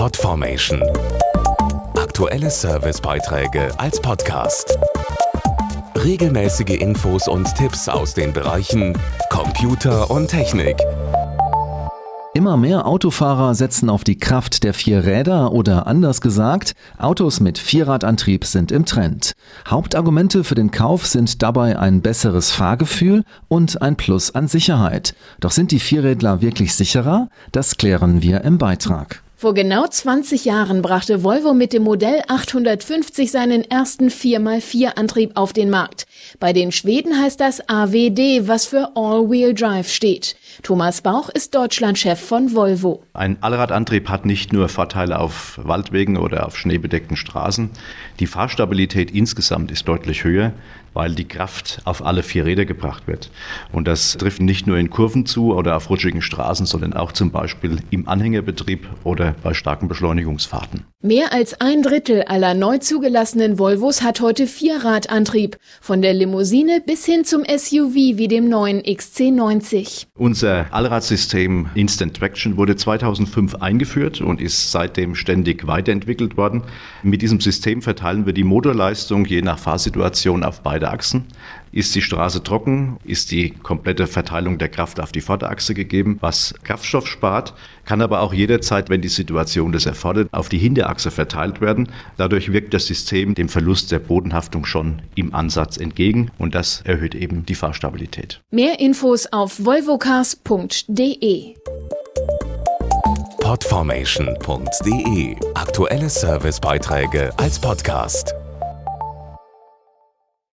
Podformation. Aktuelle Servicebeiträge als Podcast. Regelmäßige Infos und Tipps aus den Bereichen Computer und Technik. Immer mehr Autofahrer setzen auf die Kraft der vier Räder oder anders gesagt, Autos mit Vierradantrieb sind im Trend. Hauptargumente für den Kauf sind dabei ein besseres Fahrgefühl und ein Plus an Sicherheit. Doch sind die Vierrädler wirklich sicherer? Das klären wir im Beitrag. Vor genau 20 Jahren brachte Volvo mit dem Modell 850 seinen ersten 4x4-Antrieb auf den Markt. Bei den Schweden heißt das AWD, was für All-Wheel Drive steht. Thomas Bauch ist Deutschlandchef von Volvo. Ein Allradantrieb hat nicht nur Vorteile auf Waldwegen oder auf schneebedeckten Straßen. Die Fahrstabilität insgesamt ist deutlich höher, weil die Kraft auf alle vier Räder gebracht wird. Und das trifft nicht nur in Kurven zu oder auf rutschigen Straßen, sondern auch zum Beispiel im Anhängerbetrieb oder bei starken Beschleunigungsfahrten. Mehr als ein Drittel aller neu zugelassenen Volvos hat heute Vierradantrieb, von der Limousine bis hin zum SUV wie dem neuen XC90. Unser Allradsystem Instant Traction wurde 2005 eingeführt und ist seitdem ständig weiterentwickelt worden. Mit diesem System verteilen wir die Motorleistung je nach Fahrsituation auf beide Achsen. Ist die Straße trocken, ist die komplette Verteilung der Kraft auf die Vorderachse gegeben, was Kraftstoff spart, kann aber auch jederzeit, wenn die Situation das erfordert, auf die Hinterachse verteilt werden. Dadurch wirkt das System dem Verlust der Bodenhaftung schon im Ansatz entgegen und das erhöht eben die Fahrstabilität. Mehr Infos auf volvocars.de. Podformation.de Aktuelle Servicebeiträge als Podcast.